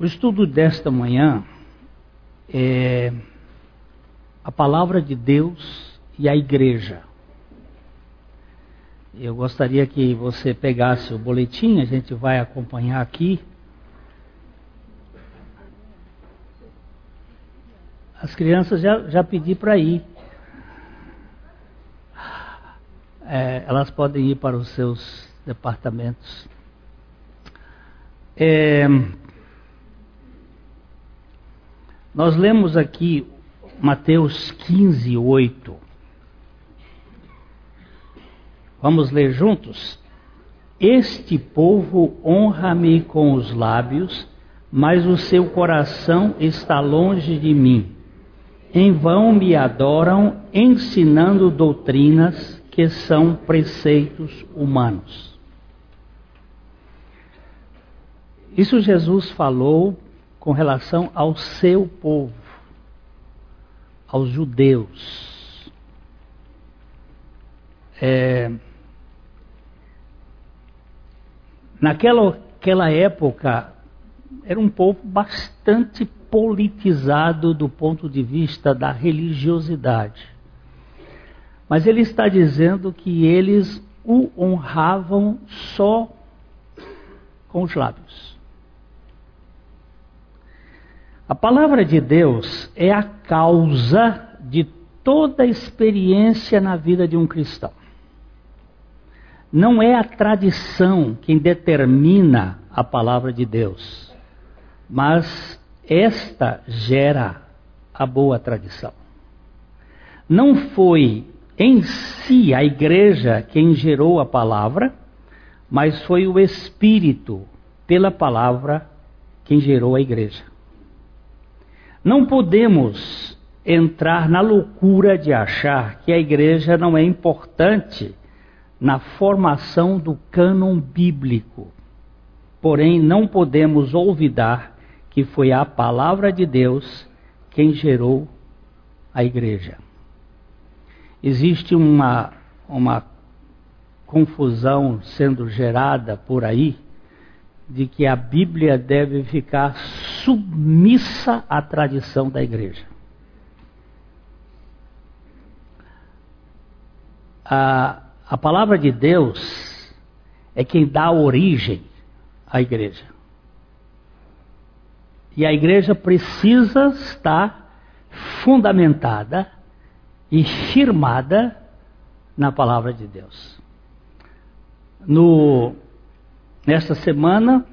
O estudo desta manhã é a palavra de Deus e a igreja. Eu gostaria que você pegasse o boletim, a gente vai acompanhar aqui. As crianças já, já pedi para ir. É, elas podem ir para os seus departamentos. É, nós lemos aqui Mateus 15, 8. Vamos ler juntos? Este povo honra-me com os lábios, mas o seu coração está longe de mim. Em vão me adoram, ensinando doutrinas que são preceitos humanos. Isso Jesus falou com relação ao seu povo, aos judeus. É, naquela aquela época, era um povo bastante politizado do ponto de vista da religiosidade. Mas ele está dizendo que eles o honravam só com os lábios. A palavra de Deus é a causa de toda experiência na vida de um cristão. Não é a tradição quem determina a palavra de Deus, mas esta gera a boa tradição. Não foi em si a igreja quem gerou a palavra, mas foi o Espírito, pela palavra, quem gerou a igreja. Não podemos entrar na loucura de achar que a igreja não é importante na formação do cânon bíblico. Porém, não podemos olvidar que foi a palavra de Deus quem gerou a igreja. Existe uma, uma confusão sendo gerada por aí de que a Bíblia deve ficar submissa à tradição da igreja. A, a palavra de Deus é quem dá origem à igreja. E a igreja precisa estar fundamentada e firmada na palavra de Deus. No Nesta semana,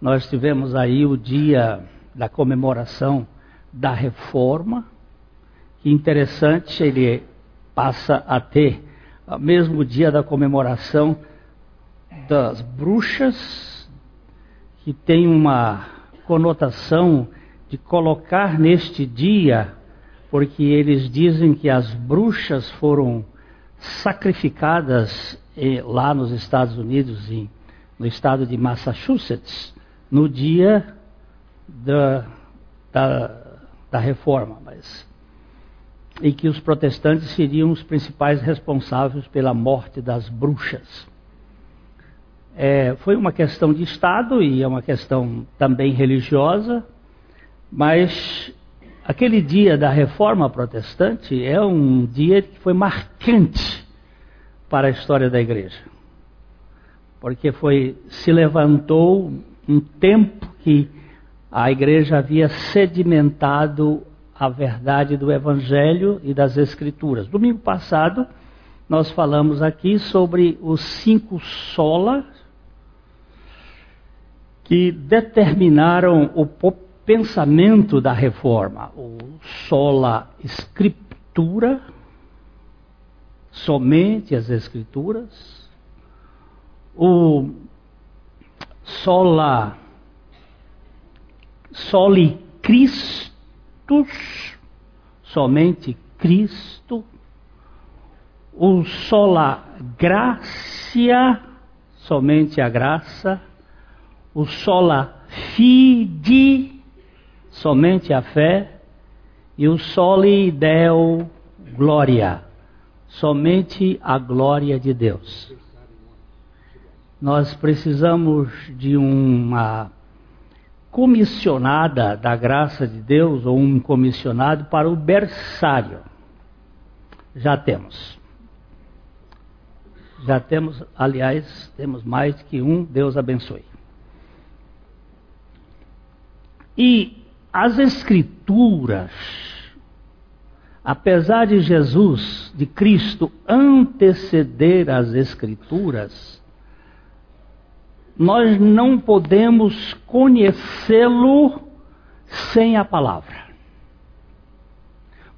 nós tivemos aí o dia da comemoração da reforma. Que interessante, ele passa a ter o mesmo dia da comemoração das bruxas, que tem uma conotação de colocar neste dia, porque eles dizem que as bruxas foram sacrificadas eh, lá nos Estados Unidos em no estado de Massachusetts, no dia da, da, da reforma, mas e que os protestantes seriam os principais responsáveis pela morte das bruxas. É, foi uma questão de Estado e é uma questão também religiosa, mas aquele dia da reforma protestante é um dia que foi marcante para a história da igreja porque foi se levantou um tempo que a igreja havia sedimentado a verdade do evangelho e das escrituras. Domingo passado nós falamos aqui sobre os cinco solas que determinaram o pensamento da reforma. O sola escritura, somente as escrituras, o sola soli Christus, somente Cristo, o sola gracia, somente a graça, o sola fide, somente a fé, e o soli deo glória, somente a glória de Deus nós precisamos de uma comissionada da graça de Deus ou um comissionado para o berçário. Já temos. Já temos, aliás, temos mais que um, Deus abençoe. E as Escrituras, apesar de Jesus, de Cristo, anteceder as Escrituras, nós não podemos conhecê-lo sem a palavra.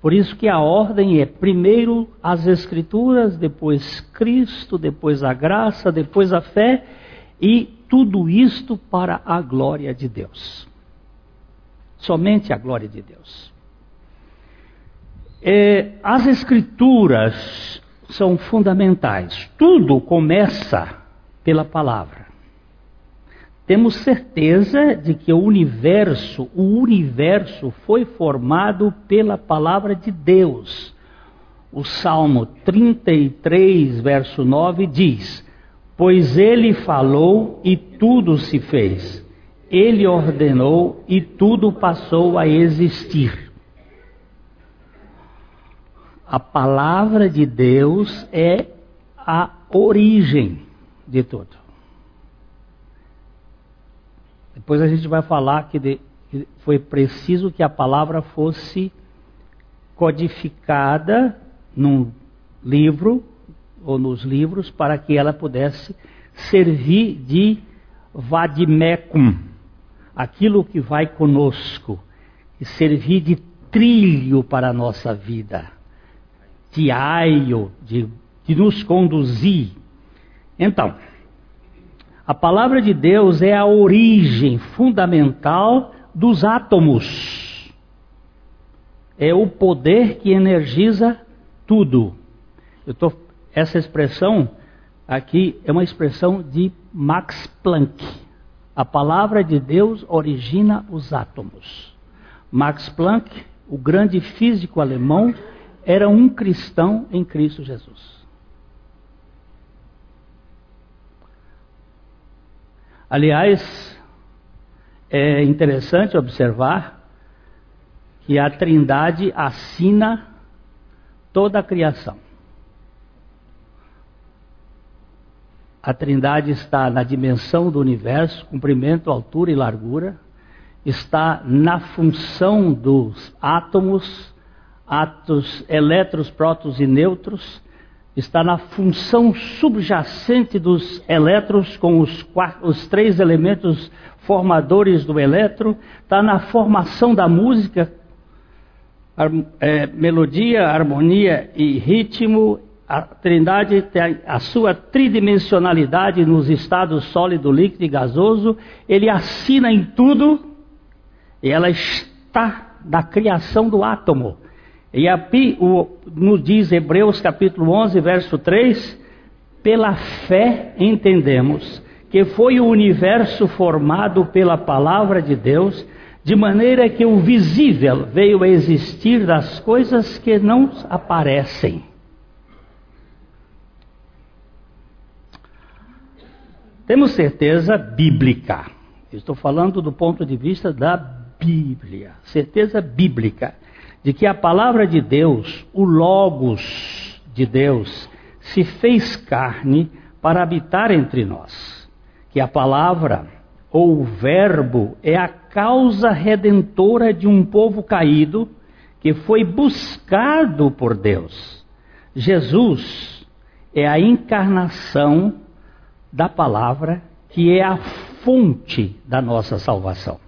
Por isso que a ordem é primeiro as escrituras, depois Cristo, depois a graça, depois a fé e tudo isto para a glória de Deus. Somente a glória de Deus. É, as escrituras são fundamentais. Tudo começa pela palavra temos certeza de que o universo, o universo foi formado pela palavra de Deus. O Salmo 33, verso 9 diz: Pois ele falou e tudo se fez. Ele ordenou e tudo passou a existir. A palavra de Deus é a origem de tudo. Depois a gente vai falar que, de, que foi preciso que a palavra fosse codificada num livro ou nos livros para que ela pudesse servir de vadimecum, aquilo que vai conosco, e servir de trilho para a nossa vida, de aio, de, de nos conduzir. Então, a palavra de Deus é a origem fundamental dos átomos. É o poder que energiza tudo. Tô, essa expressão aqui é uma expressão de Max Planck. A palavra de Deus origina os átomos. Max Planck, o grande físico alemão, era um cristão em Cristo Jesus. Aliás, é interessante observar que a Trindade assina toda a criação. A Trindade está na dimensão do universo, comprimento, altura e largura, está na função dos átomos, átomos, elétrons, prótons e nêutrons, está na função subjacente dos elétrons com os, os três elementos formadores do elétron, está na formação da música, é, melodia, harmonia e ritmo. A Trindade tem a sua tridimensionalidade nos estados sólido, líquido e gasoso. Ele assina em tudo e ela está na criação do átomo. E aqui o, nos diz Hebreus capítulo 11, verso 3, pela fé entendemos que foi o universo formado pela palavra de Deus, de maneira que o visível veio a existir das coisas que não aparecem. Temos certeza bíblica. Estou falando do ponto de vista da Bíblia. Certeza bíblica de que a palavra de Deus, o Logos de Deus, se fez carne para habitar entre nós. Que a palavra ou o Verbo é a causa redentora de um povo caído que foi buscado por Deus. Jesus é a encarnação da palavra que é a fonte da nossa salvação.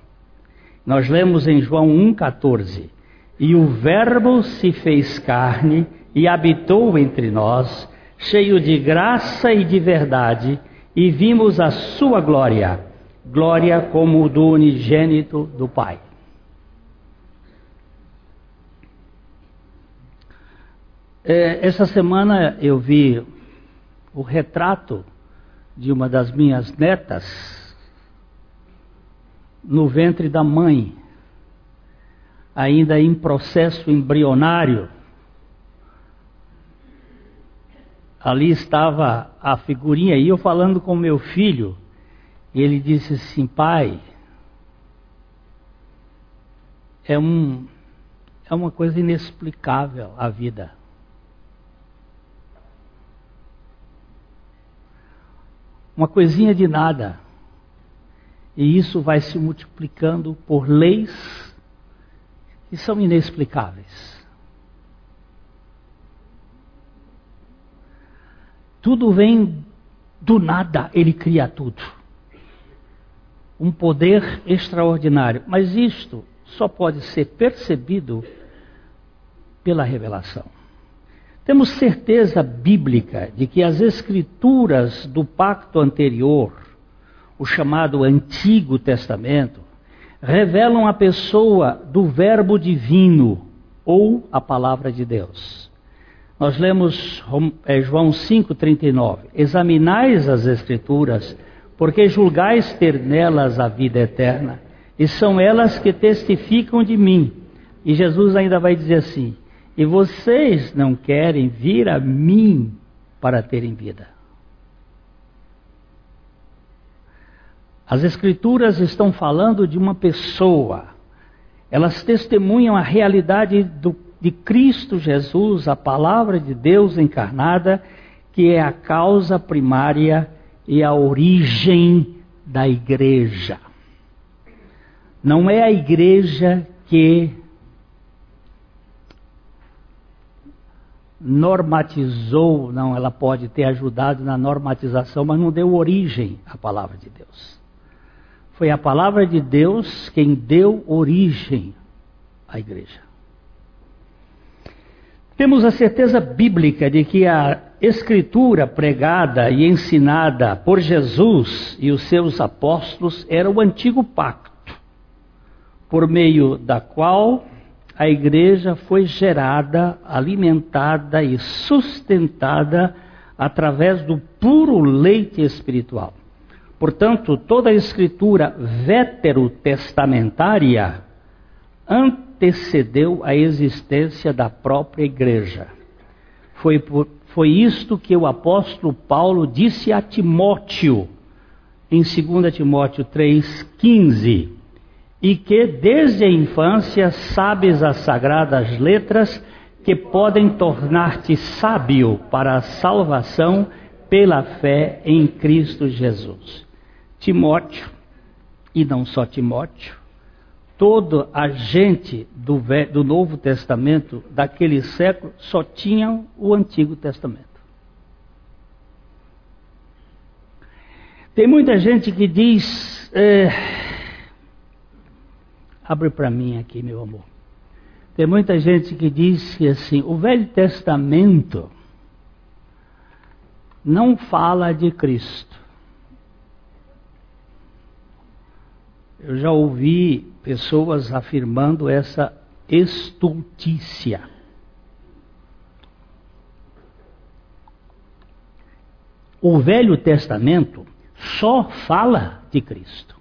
Nós lemos em João 1,14: e o Verbo se fez carne e habitou entre nós, cheio de graça e de verdade, e vimos a sua glória, glória como do unigênito do Pai. É, essa semana eu vi o retrato de uma das minhas netas no ventre da mãe ainda em processo embrionário. Ali estava a figurinha e eu falando com meu filho, ele disse assim: Pai, é, um, é uma coisa inexplicável a vida. Uma coisinha de nada. E isso vai se multiplicando por leis que são inexplicáveis. Tudo vem do nada, ele cria tudo. Um poder extraordinário. Mas isto só pode ser percebido pela revelação. Temos certeza bíblica de que as escrituras do pacto anterior, o chamado Antigo Testamento, revelam a pessoa do Verbo divino ou a palavra de Deus. Nós lemos é, João 5,39: Examinais as Escrituras, porque julgais ter nelas a vida eterna, e são elas que testificam de mim. E Jesus ainda vai dizer assim: E vocês não querem vir a mim para terem vida. As Escrituras estão falando de uma pessoa, elas testemunham a realidade do, de Cristo Jesus, a palavra de Deus encarnada, que é a causa primária e a origem da igreja. Não é a igreja que normatizou, não, ela pode ter ajudado na normatização, mas não deu origem à palavra de Deus. Foi a palavra de Deus quem deu origem à igreja. Temos a certeza bíblica de que a escritura pregada e ensinada por Jesus e os seus apóstolos era o antigo pacto, por meio da qual a igreja foi gerada, alimentada e sustentada através do puro leite espiritual. Portanto, toda a escritura veterotestamentária antecedeu a existência da própria igreja. Foi, por, foi isto que o apóstolo Paulo disse a Timóteo, em 2 Timóteo 3,15, e que desde a infância sabes as sagradas letras que podem tornar-te sábio para a salvação pela fé em Cristo Jesus. Timóteo, e não só Timóteo, toda a gente do, do Novo Testamento daquele século só tinham o Antigo Testamento. Tem muita gente que diz. É, abre para mim aqui, meu amor. Tem muita gente que diz que assim, o Velho Testamento não fala de Cristo. Eu já ouvi pessoas afirmando essa estultícia. O Velho Testamento só fala de Cristo.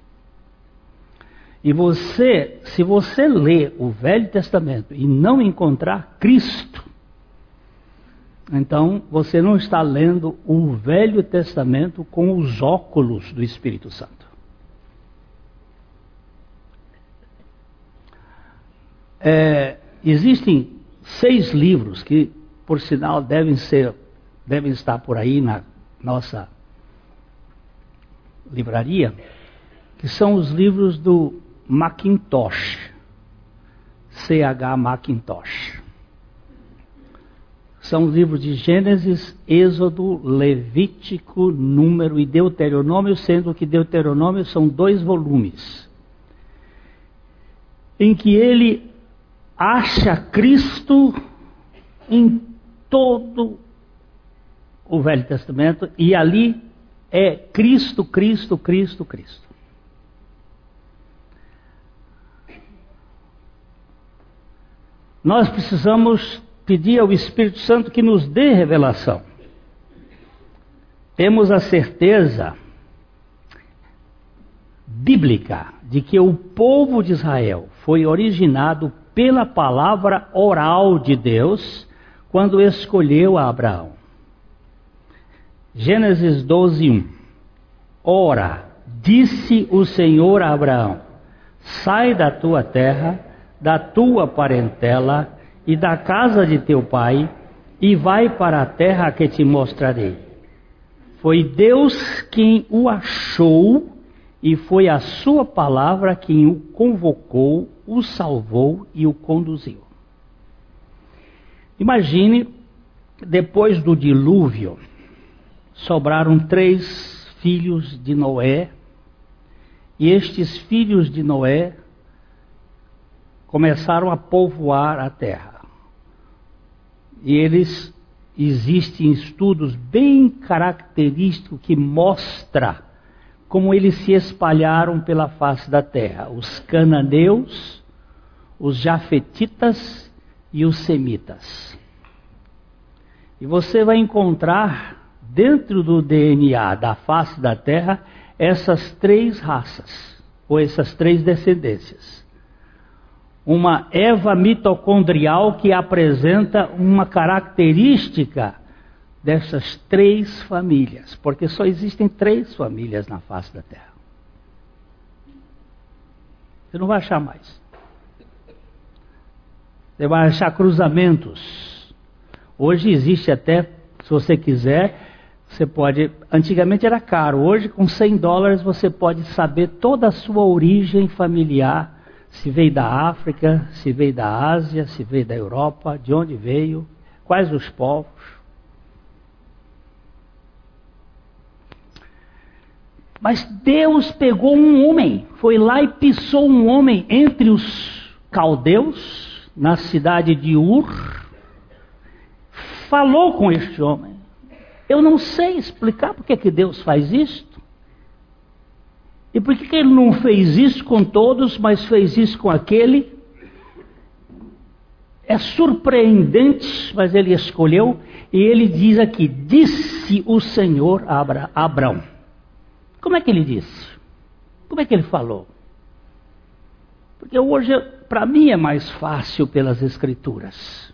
E você, se você lê o Velho Testamento e não encontrar Cristo, então você não está lendo o Velho Testamento com os óculos do Espírito Santo. É, existem seis livros que, por sinal, devem ser, devem estar por aí na nossa livraria, que são os livros do Macintosh, C.H. Macintosh. São os livros de Gênesis, Êxodo, Levítico, Número e Deuteronômio, sendo que Deuteronômio são dois volumes, em que ele acha Cristo em todo o Velho Testamento e ali é Cristo, Cristo, Cristo, Cristo. Nós precisamos pedir ao Espírito Santo que nos dê revelação. Temos a certeza bíblica de que o povo de Israel foi originado pela palavra oral de Deus quando escolheu a Abraão. Gênesis 12, 1. Ora, disse o Senhor a Abraão: Sai da tua terra, da tua parentela e da casa de teu pai, e vai para a terra que te mostrarei. Foi Deus quem o achou, e foi a sua palavra quem o convocou, o salvou e o conduziu. Imagine, depois do dilúvio, sobraram três filhos de Noé, e estes filhos de Noé começaram a povoar a terra. E eles existem estudos bem característicos que mostra como eles se espalharam pela face da terra. Os cananeus, os jafetitas e os semitas. E você vai encontrar dentro do DNA da face da terra essas três raças, ou essas três descendências uma Eva mitocondrial que apresenta uma característica dessas três famílias, porque só existem três famílias na face da Terra. Você não vai achar mais. Você vai achar cruzamentos. Hoje existe até, se você quiser, você pode. Antigamente era caro, hoje com 100 dólares você pode saber toda a sua origem familiar se veio da África, se veio da Ásia, se veio da Europa, de onde veio, quais os povos. Mas Deus pegou um homem, foi lá e pisou um homem entre os caldeus, na cidade de Ur, falou com este homem. Eu não sei explicar porque que Deus faz isto. E por que, que ele não fez isso com todos, mas fez isso com aquele? É surpreendente, mas ele escolheu, e ele diz aqui: Disse o Senhor a Abraão. Como é que ele disse? Como é que ele falou? Porque hoje, para mim, é mais fácil pelas Escrituras.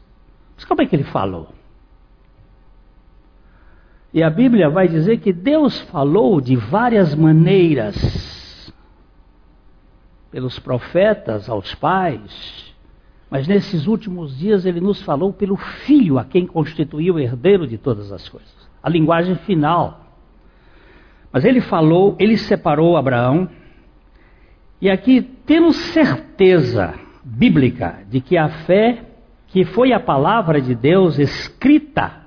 Mas como é que ele falou? E a Bíblia vai dizer que Deus falou de várias maneiras pelos profetas aos pais, mas nesses últimos dias ele nos falou pelo Filho, a quem constituiu o herdeiro de todas as coisas. A linguagem final. Mas ele falou, ele separou Abraão, e aqui temos certeza bíblica de que a fé, que foi a palavra de Deus escrita,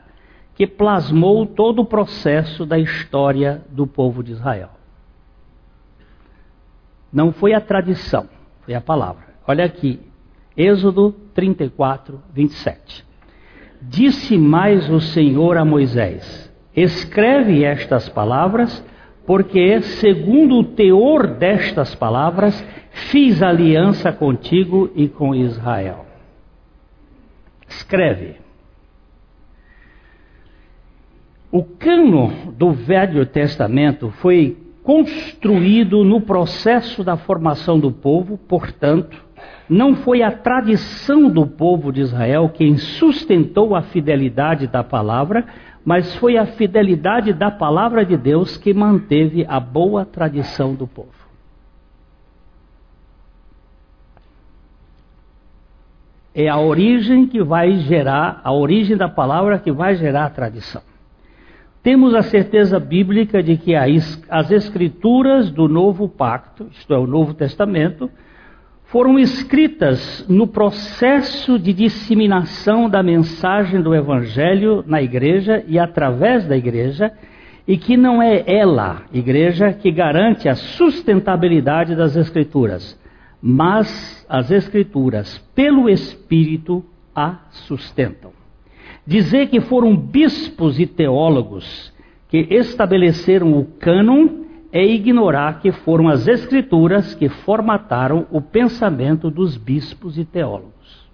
que plasmou todo o processo da história do povo de Israel. Não foi a tradição, foi a palavra. Olha aqui, Êxodo 34, 27. Disse mais o Senhor a Moisés: Escreve estas palavras, porque, segundo o teor destas palavras, fiz aliança contigo e com Israel. Escreve. O cano do Velho Testamento foi construído no processo da formação do povo, portanto, não foi a tradição do povo de Israel quem sustentou a fidelidade da palavra, mas foi a fidelidade da palavra de Deus que manteve a boa tradição do povo. É a origem que vai gerar, a origem da palavra que vai gerar a tradição. Temos a certeza bíblica de que as escrituras do novo pacto, isto é, o Novo Testamento, foram escritas no processo de disseminação da mensagem do Evangelho na igreja e através da igreja, e que não é ela, igreja, que garante a sustentabilidade das Escrituras, mas as Escrituras, pelo Espírito, a sustentam. Dizer que foram bispos e teólogos que estabeleceram o cânon é ignorar que foram as escrituras que formataram o pensamento dos bispos e teólogos.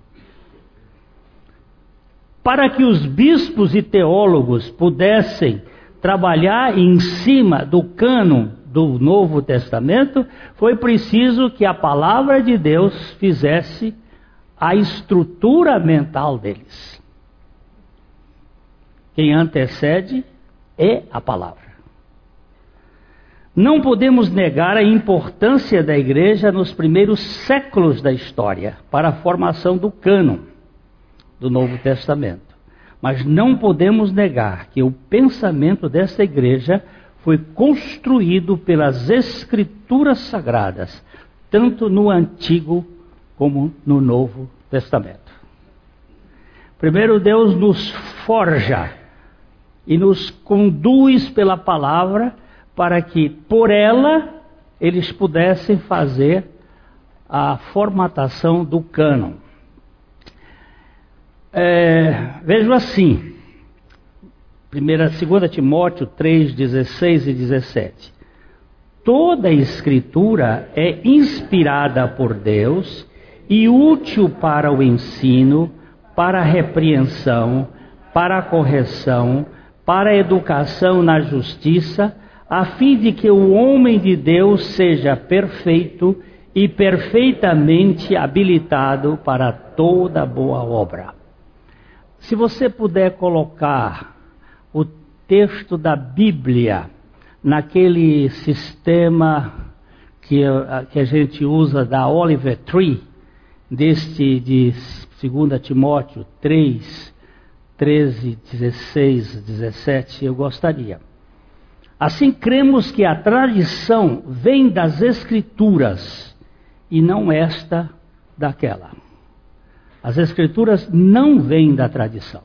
Para que os bispos e teólogos pudessem trabalhar em cima do cânon do Novo Testamento, foi preciso que a palavra de Deus fizesse a estrutura mental deles. Quem antecede é a palavra. Não podemos negar a importância da igreja nos primeiros séculos da história para a formação do cânon do Novo Testamento. Mas não podemos negar que o pensamento dessa igreja foi construído pelas Escrituras Sagradas, tanto no Antigo como no Novo Testamento. Primeiro, Deus nos forja e nos conduz pela palavra para que, por ela, eles pudessem fazer a formatação do cânon. É, vejo assim, 2 Timóteo 3, 16 e 17. Toda a escritura é inspirada por Deus e útil para o ensino, para a repreensão, para a correção, para a educação na justiça, a fim de que o homem de Deus seja perfeito e perfeitamente habilitado para toda boa obra. Se você puder colocar o texto da Bíblia naquele sistema que, que a gente usa da Oliver Tree, deste de 2 Timóteo 3, 13, 16, 17, eu gostaria. Assim cremos que a tradição vem das Escrituras e não esta daquela. As Escrituras não vêm da tradição.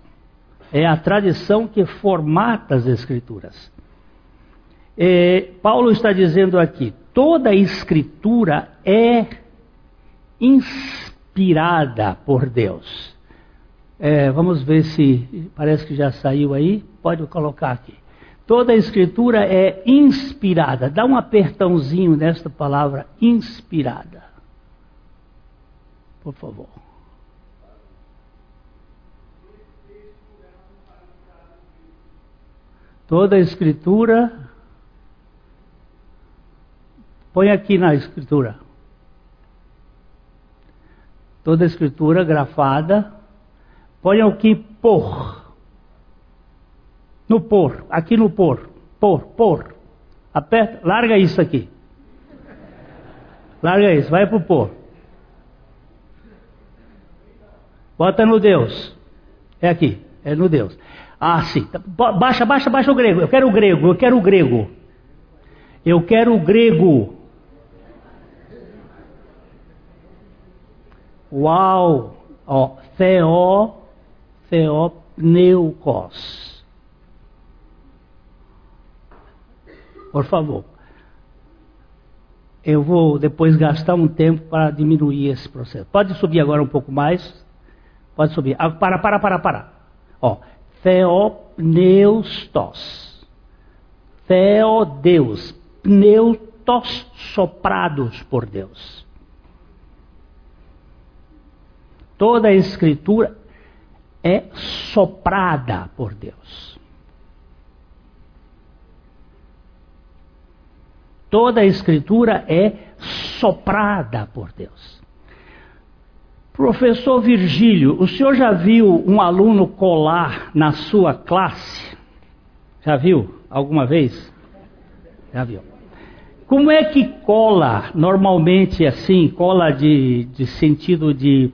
É a tradição que formata as Escrituras. É, Paulo está dizendo aqui: toda Escritura é inspirada por Deus. É, vamos ver se parece que já saiu aí. Pode colocar aqui. Toda a Escritura é inspirada. Dá um apertãozinho nesta palavra inspirada. Por favor. Toda a escritura. Põe aqui na escritura. Toda a escritura grafada. Põe aqui por. No por. Aqui no por. Por, por. Aperta. Larga isso aqui. Larga isso. Vai pro por. Bota no Deus. É aqui. É no Deus. Ah, sim. Baixa, baixa, baixa o grego. Eu quero o grego, eu quero o grego. Eu quero o grego. Uau! Ó, theo, theopneukos. Por favor. Eu vou depois gastar um tempo para diminuir esse processo. Pode subir agora um pouco mais? Pode subir. Ah, para, para, para, para. Ó, Theopneustos. Theodeus. Pneutos soprados por Deus. Toda a escritura é soprada por Deus. Toda a escritura é soprada por Deus. Professor Virgílio, o senhor já viu um aluno colar na sua classe? Já viu alguma vez? Já viu. Como é que cola normalmente assim, cola de, de sentido de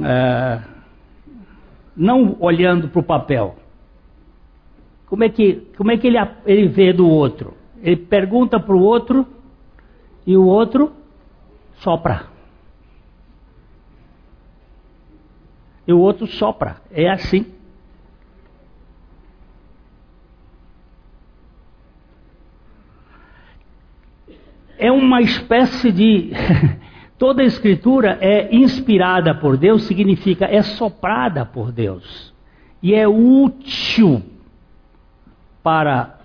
uh, não olhando para o papel? Como é que, como é que ele, ele vê do outro? Ele pergunta para o outro e o outro sopra. e o outro sopra. É assim. É uma espécie de. Toda a escritura é inspirada por Deus, significa é soprada por Deus. E é útil para,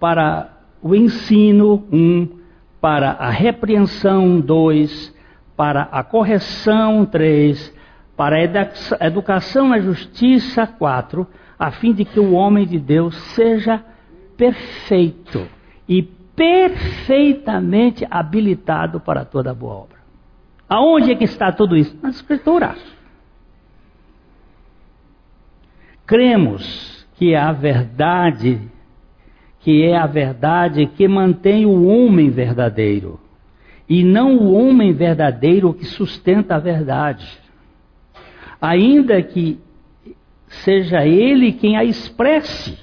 para o ensino, um, para a repreensão, dois, para a correção, três, para a educação na justiça, quatro, a fim de que o homem de Deus seja perfeito e perfeitamente habilitado para toda boa obra. Aonde é que está tudo isso? Nas Escrituras. Cremos que a verdade, que é a verdade que mantém o homem verdadeiro, e não o homem verdadeiro que sustenta a verdade. Ainda que seja ele quem a expresse.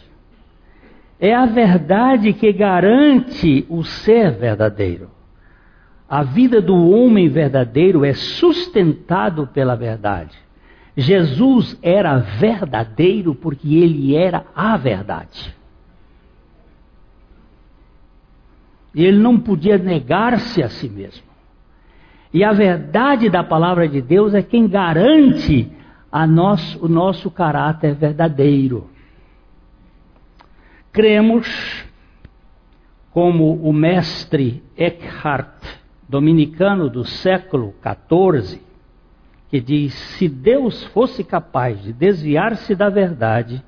É a verdade que garante o ser verdadeiro. A vida do homem verdadeiro é sustentado pela verdade. Jesus era verdadeiro porque ele era a verdade. E ele não podia negar-se a si mesmo. E a verdade da palavra de Deus é quem garante a nós, o nosso caráter verdadeiro. Cremos, como o mestre Eckhart, dominicano do século XIV, que diz: se Deus fosse capaz de desviar-se da verdade,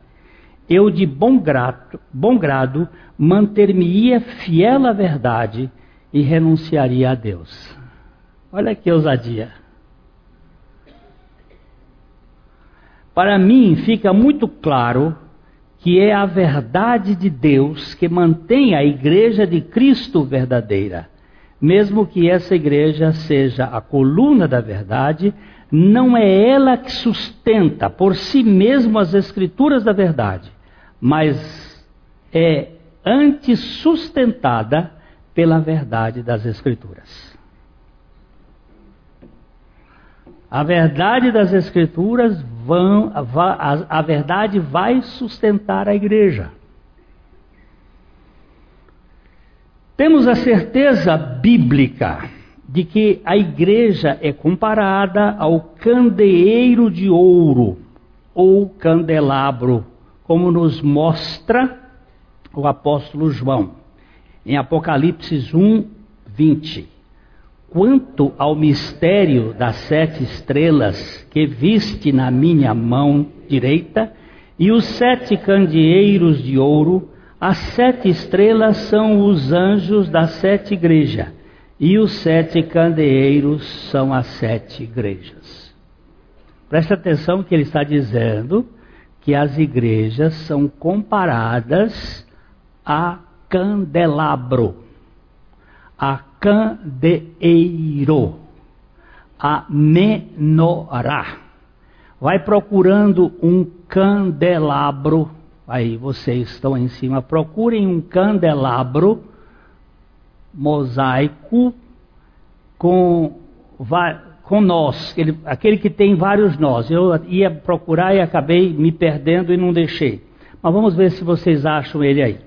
eu de bom grado, bom grado manter-me-ia fiel à verdade e renunciaria a Deus. Olha que ousadia. Para mim fica muito claro que é a verdade de Deus que mantém a igreja de Cristo verdadeira. Mesmo que essa igreja seja a coluna da verdade, não é ela que sustenta por si mesma as escrituras da verdade, mas é antes sustentada pela verdade das escrituras. A verdade das Escrituras vão, a, a verdade vai sustentar a igreja. Temos a certeza bíblica de que a igreja é comparada ao candeeiro de ouro ou candelabro, como nos mostra o apóstolo João em Apocalipse 1, 20. Quanto ao mistério das sete estrelas que viste na minha mão direita, e os sete candeeiros de ouro, as sete estrelas são os anjos das sete igrejas, e os sete candeeiros são as sete igrejas. Preste atenção que ele está dizendo que as igrejas são comparadas a candelabro, a candeeiro, a menorá. Vai procurando um candelabro. Aí vocês estão em cima. Procurem um candelabro mosaico com, com nós, aquele, que tem vários nós. Eu ia procurar e acabei me perdendo e não deixei. Mas vamos ver se vocês acham ele aí.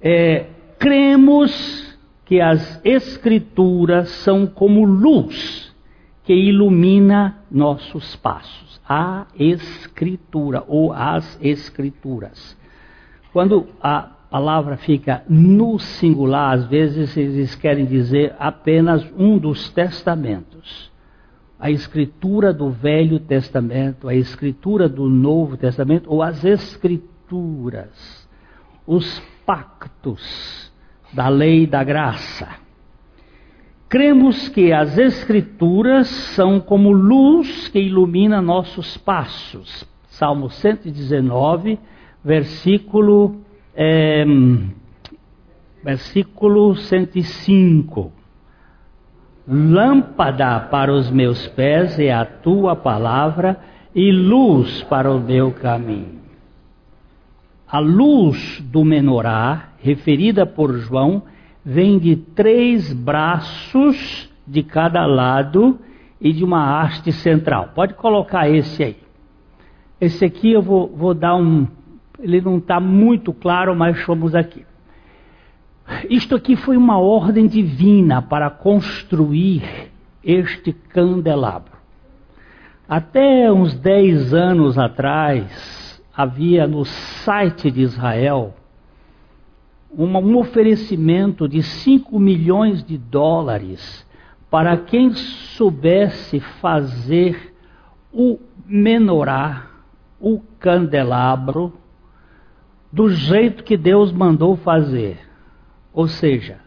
É, cremos que as Escrituras são como luz que ilumina nossos passos. A Escritura ou as Escrituras. Quando a palavra fica no singular, às vezes eles querem dizer apenas um dos testamentos. A escritura do Velho Testamento, a escritura do Novo Testamento, ou as escrituras, os pactos da lei da graça. Cremos que as Escrituras são como luz que ilumina nossos passos. Salmo 119, versículo, é, versículo 105. Lâmpada para os meus pés é a tua palavra e luz para o meu caminho. A luz do menorá referida por João, vem de três braços de cada lado e de uma haste central. Pode colocar esse aí. Esse aqui eu vou, vou dar um. Ele não está muito claro, mas vamos aqui. Isto aqui foi uma ordem divina para construir este candelabro. Até uns 10 anos atrás, havia no site de Israel um oferecimento de 5 milhões de dólares para quem soubesse fazer o menorá, o candelabro, do jeito que Deus mandou fazer. Ou seja,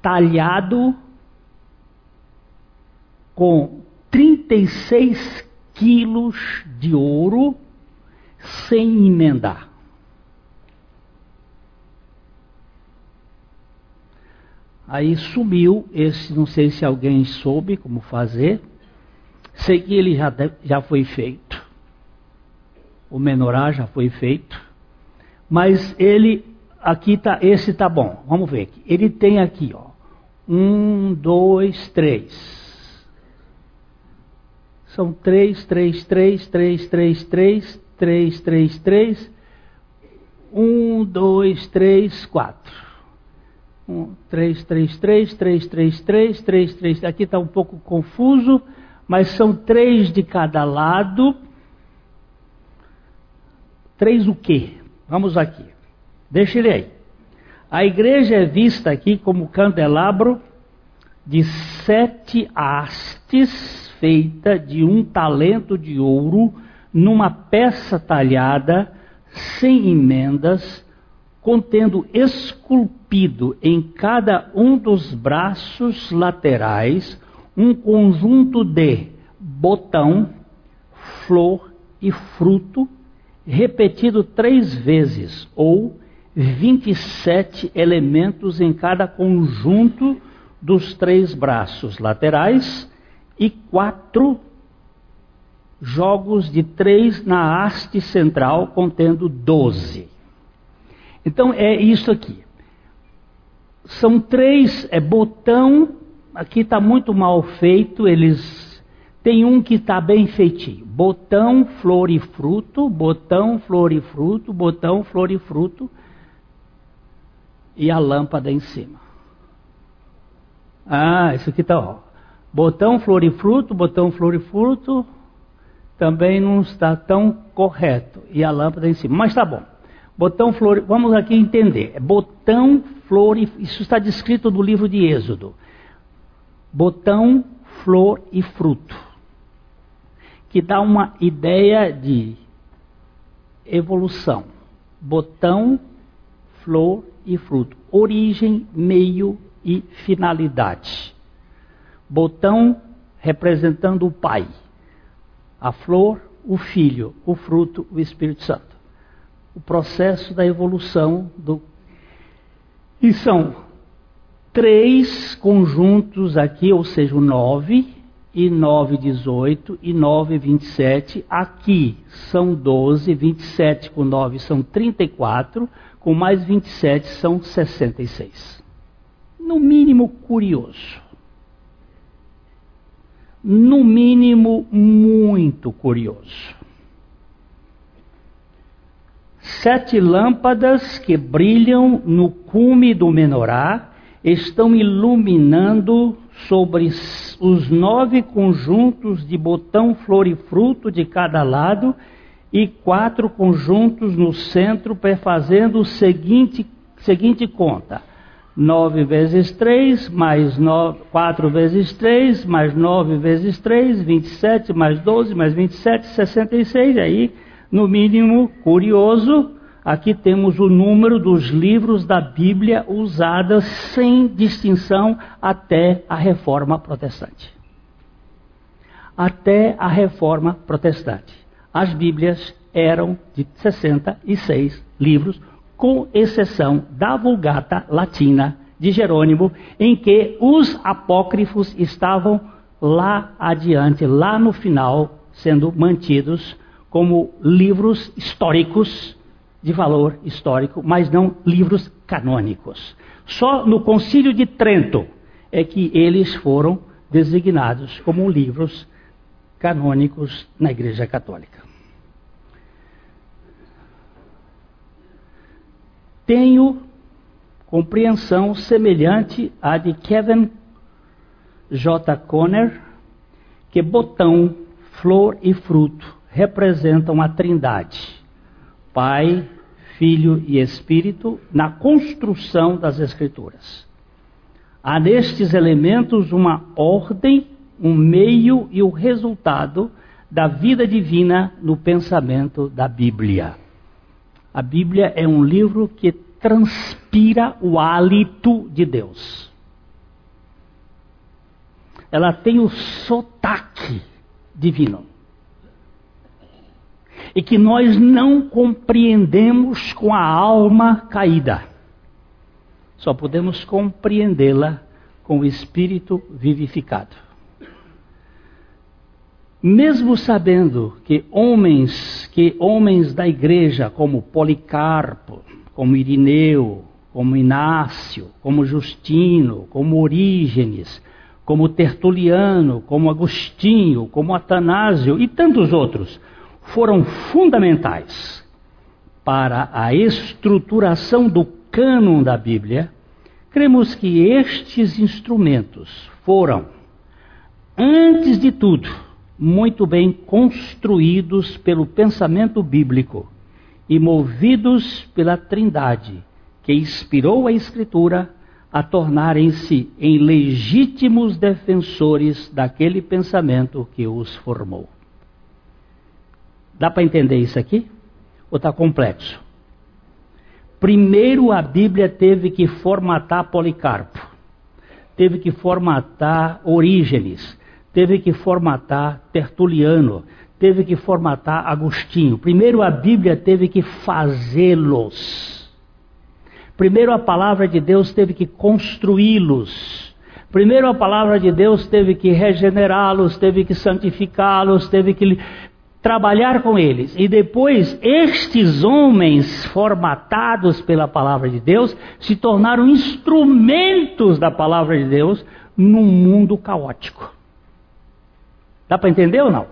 talhado com 36 quilos de ouro sem emendar. Aí sumiu esse, não sei se alguém soube como fazer. Sei que ele já, já foi feito. O menorá já foi feito. Mas ele, aqui tá, esse tá bom. Vamos ver aqui. Ele tem aqui, ó. Um, dois, três. São três, três, três, três, três, três, três, três, três. Um, dois, três, quatro. Um, três, três, três, três, três, três, três, três. Aqui está um pouco confuso, mas são três de cada lado. Três o quê? Vamos aqui. Deixa ele aí. A igreja é vista aqui como candelabro de sete hastes feita de um talento de ouro numa peça talhada, sem emendas, contendo esculpido em cada um dos braços laterais um conjunto de botão, flor e fruto, repetido três vezes, ou 27 elementos em cada conjunto dos três braços laterais e quatro jogos de três na haste central, contendo doze. Então é isso aqui. São três, é botão, aqui está muito mal feito, eles. Tem um que está bem feitinho. Botão, flor e fruto, botão, flor e fruto, botão, flor e fruto. E a lâmpada em cima. Ah, isso aqui está, ó. Botão florifruto, botão florifruto também não está tão correto. E a lâmpada em cima. Mas está bom. Botão flor, vamos aqui entender. É botão flor, isso está descrito no livro de Êxodo. Botão, flor e fruto. Que dá uma ideia de evolução. Botão, flor e fruto. Origem, meio e finalidade. Botão representando o Pai, a flor, o Filho, o fruto, o Espírito Santo. O processo da evolução do. E são três conjuntos aqui, ou seja, 9 e 9, 18 e 9, 27. Aqui são 12, 27 com 9 são 34, com mais 27 são 66. No mínimo curioso no mínimo, muito curioso. Sete lâmpadas que brilham no cume do menorá estão iluminando sobre os nove conjuntos de botão, flor e fruto de cada lado e quatro conjuntos no centro, fazendo o seguinte, seguinte conta 9 vezes 3, mais 9, 4 vezes 3, mais 9 vezes 3, 27, mais 12, mais 27, 66. Aí, no mínimo, curioso, aqui temos o número dos livros da Bíblia usadas sem distinção até a reforma protestante. Até a reforma protestante. As Bíblias eram de 66 livros com exceção da Vulgata Latina de Jerônimo, em que os apócrifos estavam lá adiante, lá no final, sendo mantidos como livros históricos de valor histórico, mas não livros canônicos. Só no Concílio de Trento é que eles foram designados como livros canônicos na Igreja Católica. tenho compreensão semelhante à de Kevin J. Conner, que botão, flor e fruto representam a Trindade, Pai, Filho e Espírito, na construção das Escrituras. Há nestes elementos uma ordem, um meio e o resultado da vida divina no pensamento da Bíblia. A Bíblia é um livro que transpira o hálito de Deus. Ela tem o sotaque divino. E que nós não compreendemos com a alma caída. Só podemos compreendê-la com o espírito vivificado. Mesmo sabendo que homens, que homens da igreja como Policarpo, como Irineu, como Inácio, como Justino, como Orígenes, como Tertuliano, como Agostinho, como Atanásio e tantos outros, foram fundamentais para a estruturação do cânon da Bíblia, cremos que estes instrumentos foram, antes de tudo, muito bem construídos pelo pensamento bíblico e movidos pela Trindade, que inspirou a Escritura a tornarem-se em legítimos defensores daquele pensamento que os formou. Dá para entender isso aqui? Ou está complexo? Primeiro a Bíblia teve que formatar Policarpo, teve que formatar Orígenes, teve que formatar Tertuliano, teve que formatar Agostinho. Primeiro a Bíblia teve que fazê-los. Primeiro a palavra de Deus teve que construí-los. Primeiro a palavra de Deus teve que regenerá-los, teve que santificá-los, teve que trabalhar com eles. E depois, estes homens formatados pela palavra de Deus se tornaram instrumentos da palavra de Deus num mundo caótico. Dá para entender ou não?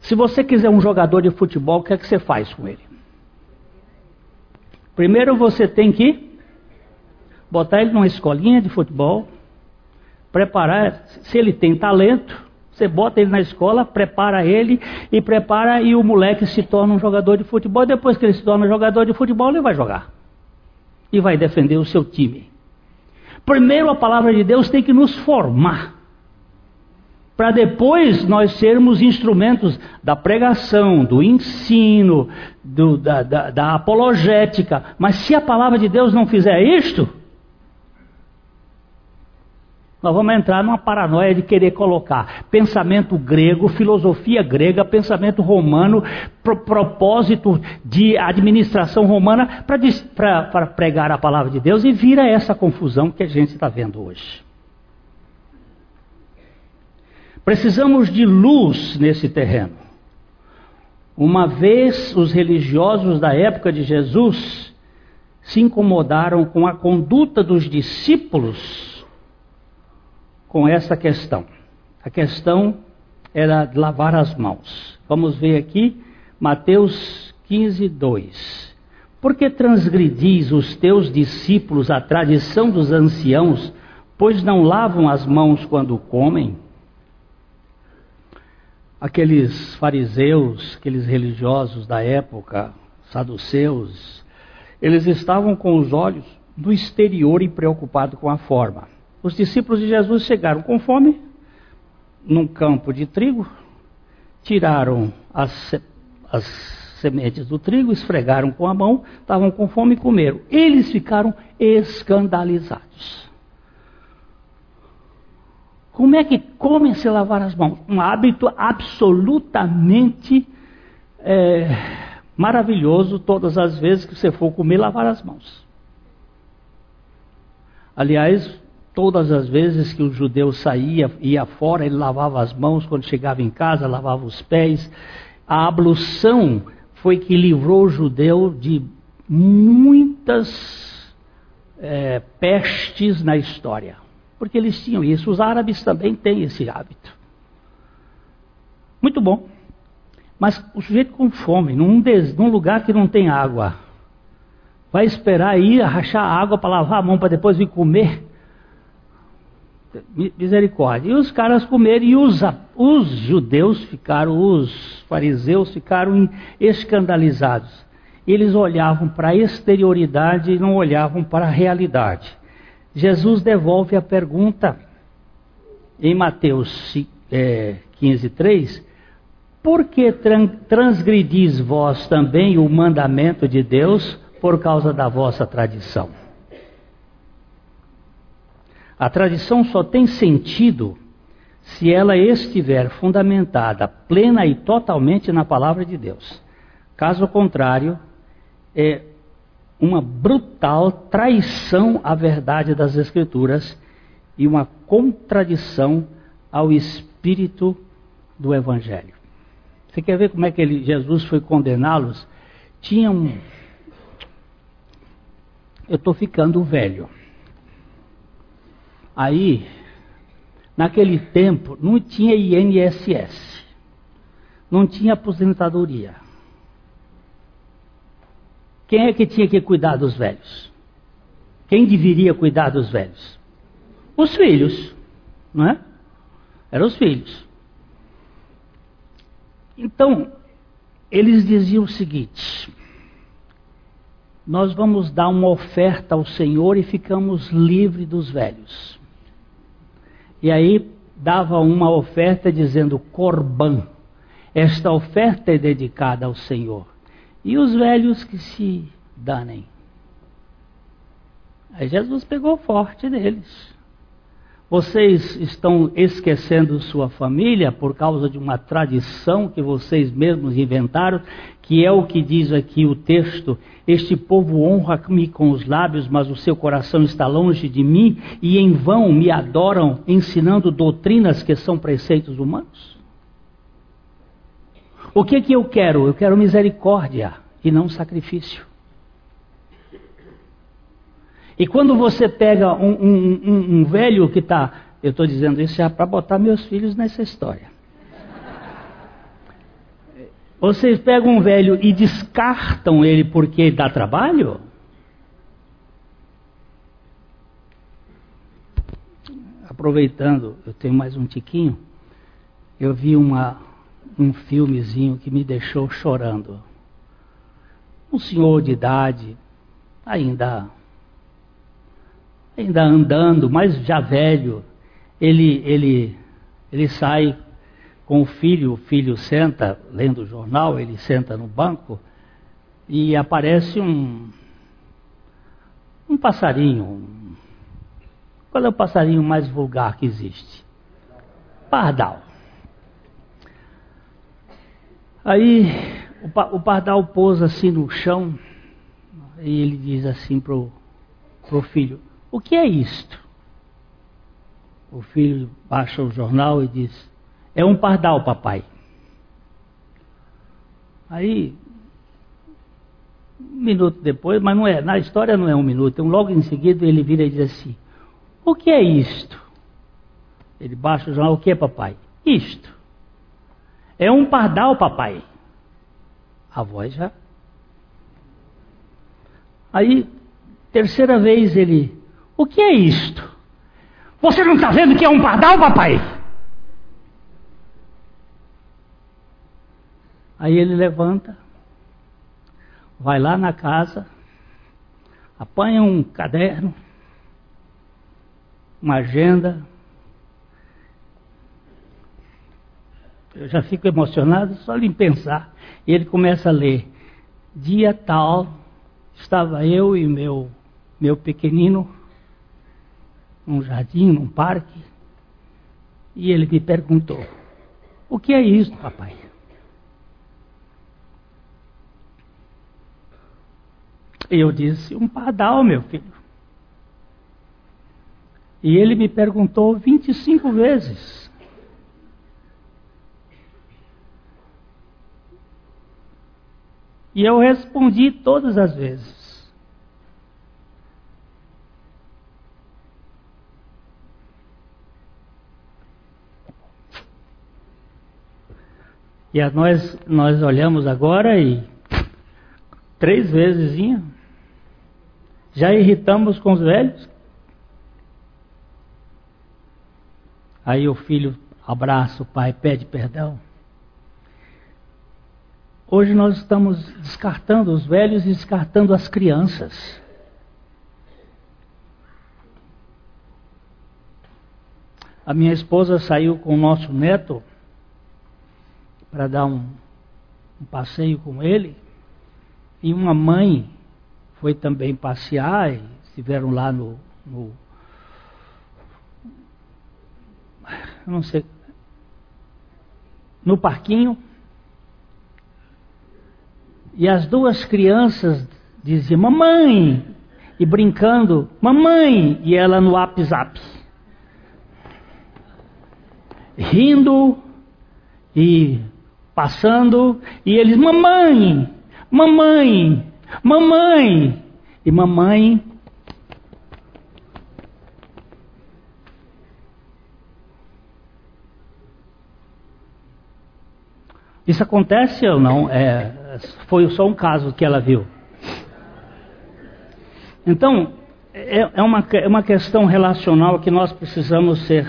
Se você quiser um jogador de futebol, o que é que você faz com ele? Primeiro você tem que botar ele numa escolinha de futebol, preparar, se ele tem talento, você bota ele na escola, prepara ele e prepara e o moleque se torna um jogador de futebol. Depois que ele se torna jogador de futebol, ele vai jogar e vai defender o seu time. Primeiro a palavra de Deus tem que nos formar para depois nós sermos instrumentos da pregação, do ensino, do, da, da, da, apologética. Mas se a palavra de Deus não fizer isto, nós vamos entrar numa paranoia de querer colocar pensamento grego, filosofia grega, pensamento romano, pro, propósito de administração romana para pregar a palavra de Deus e vira essa confusão que a gente está vendo hoje. Precisamos de luz nesse terreno. Uma vez os religiosos da época de Jesus se incomodaram com a conduta dos discípulos com essa questão. A questão era lavar as mãos. Vamos ver aqui Mateus 15, 2. Por que transgredis os teus discípulos a tradição dos anciãos, pois não lavam as mãos quando comem? aqueles fariseus, aqueles religiosos da época, saduceus, eles estavam com os olhos no exterior e preocupados com a forma. Os discípulos de Jesus chegaram com fome num campo de trigo, tiraram as, as sementes do trigo, esfregaram com a mão, estavam com fome e comeram. Eles ficaram escandalizados. Como é que come se lavar as mãos? Um hábito absolutamente é, maravilhoso todas as vezes que você for comer, lavar as mãos. Aliás, todas as vezes que o judeu saía, ia fora, ele lavava as mãos, quando chegava em casa, lavava os pés. A ablução foi que livrou o judeu de muitas é, pestes na história porque eles tinham isso. Os árabes também têm esse hábito. Muito bom. Mas o sujeito com fome, num, des, num lugar que não tem água, vai esperar ir rachar água para lavar a mão para depois vir comer? Misericórdia. E os caras comeram, e os, os judeus ficaram, os fariseus ficaram escandalizados. Eles olhavam para a exterioridade e não olhavam para a realidade. Jesus devolve a pergunta em Mateus é, 15, 3: Por que transgredis vós também o mandamento de Deus por causa da vossa tradição? A tradição só tem sentido se ela estiver fundamentada plena e totalmente na palavra de Deus. Caso contrário, é uma brutal traição à verdade das Escrituras e uma contradição ao espírito do Evangelho. Você quer ver como é que ele, Jesus foi condená-los? Tinha um. Eu estou ficando velho. Aí, naquele tempo, não tinha INSS, não tinha aposentadoria. Quem é que tinha que cuidar dos velhos? Quem deveria cuidar dos velhos? Os filhos, não é? Eram os filhos. Então, eles diziam o seguinte: nós vamos dar uma oferta ao Senhor e ficamos livres dos velhos. E aí dava uma oferta dizendo Corban. Esta oferta é dedicada ao Senhor. E os velhos que se danem. Aí Jesus pegou forte deles. Vocês estão esquecendo sua família por causa de uma tradição que vocês mesmos inventaram, que é o que diz aqui o texto: Este povo honra-me com os lábios, mas o seu coração está longe de mim, e em vão me adoram, ensinando doutrinas que são preceitos humanos? O que que eu quero? Eu quero misericórdia e não sacrifício. E quando você pega um, um, um, um velho que está, eu estou dizendo isso já para botar meus filhos nessa história. Vocês pegam um velho e descartam ele porque dá trabalho? Aproveitando, eu tenho mais um tiquinho. Eu vi uma, um filmezinho que me deixou chorando. Um senhor de idade, ainda, ainda andando, mas já velho, ele, ele, ele sai com o filho, o filho senta lendo o jornal, ele senta no banco e aparece um, um passarinho. Qual é o passarinho mais vulgar que existe? Pardal. Aí o, pardal pousa assim no chão e ele diz assim pro, pro filho: O que é isto? O filho baixa o jornal e diz: É um pardal, papai. Aí, um minuto depois, mas não é, na história não é um minuto, então logo em seguida ele vira e diz assim: O que é isto? Ele baixa o jornal: O que é, papai? Isto. É um pardal, papai. A voz já. Aí, terceira vez ele, o que é isto? Você não está vendo que é um pardal, papai? Aí ele levanta, vai lá na casa, apanha um caderno, uma agenda. Eu já fico emocionado só em pensar. E ele começa a ler. Dia tal, estava eu e meu, meu pequenino num jardim, num parque, e ele me perguntou: O que é isso, papai? Eu disse: Um pardal, meu filho. E ele me perguntou 25 vezes: E eu respondi todas as vezes. E a nós, nós olhamos agora e três vezes já irritamos com os velhos. Aí o filho abraça o pai, pede perdão. Hoje nós estamos descartando os velhos e descartando as crianças. A minha esposa saiu com o nosso neto para dar um, um, passeio com ele, e uma mãe foi também passear, e estiveram lá no, no não sei, no parquinho, e as duas crianças dizia mamãe, e brincando, mamãe, e ela no WhatsApp. Rindo e passando, e eles, mamãe, mamãe, mamãe, e mamãe Isso acontece ou não? É, foi só um caso que ela viu. Então, é, é, uma, é uma questão relacional que nós precisamos ser.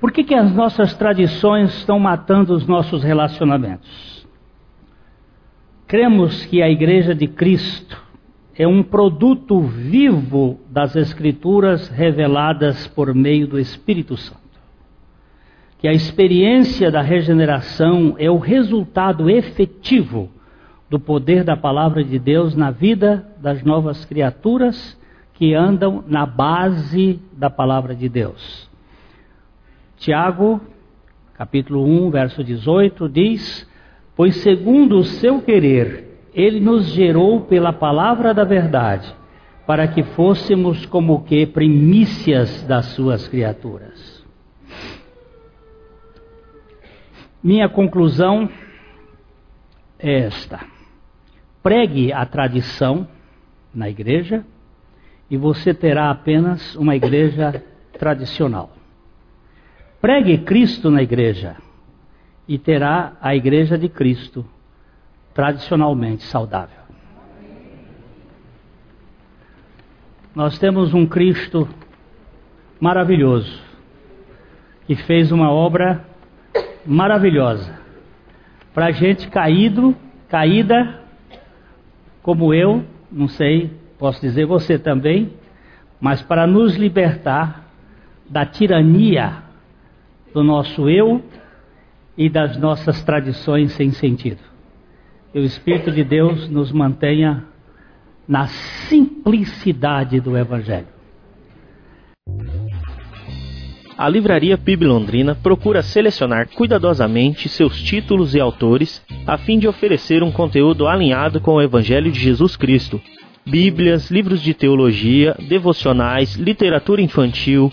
Por que, que as nossas tradições estão matando os nossos relacionamentos? Cremos que a Igreja de Cristo é um produto vivo das Escrituras reveladas por meio do Espírito Santo que a experiência da regeneração é o resultado efetivo do poder da palavra de Deus na vida das novas criaturas que andam na base da palavra de Deus. Tiago, capítulo 1, verso 18, diz: Pois segundo o seu querer, ele nos gerou pela palavra da verdade, para que fôssemos como que primícias das suas criaturas. Minha conclusão é esta: pregue a tradição na igreja e você terá apenas uma igreja tradicional. Pregue Cristo na igreja e terá a igreja de Cristo tradicionalmente saudável. Nós temos um Cristo maravilhoso que fez uma obra maravilhosa. Para gente caído, caída, como eu, não sei, posso dizer você também, mas para nos libertar da tirania do nosso eu e das nossas tradições sem sentido. Que o Espírito de Deus nos mantenha na simplicidade do Evangelho. A Livraria PIB Londrina procura selecionar cuidadosamente seus títulos e autores a fim de oferecer um conteúdo alinhado com o Evangelho de Jesus Cristo. Bíblias, livros de teologia, devocionais, literatura infantil,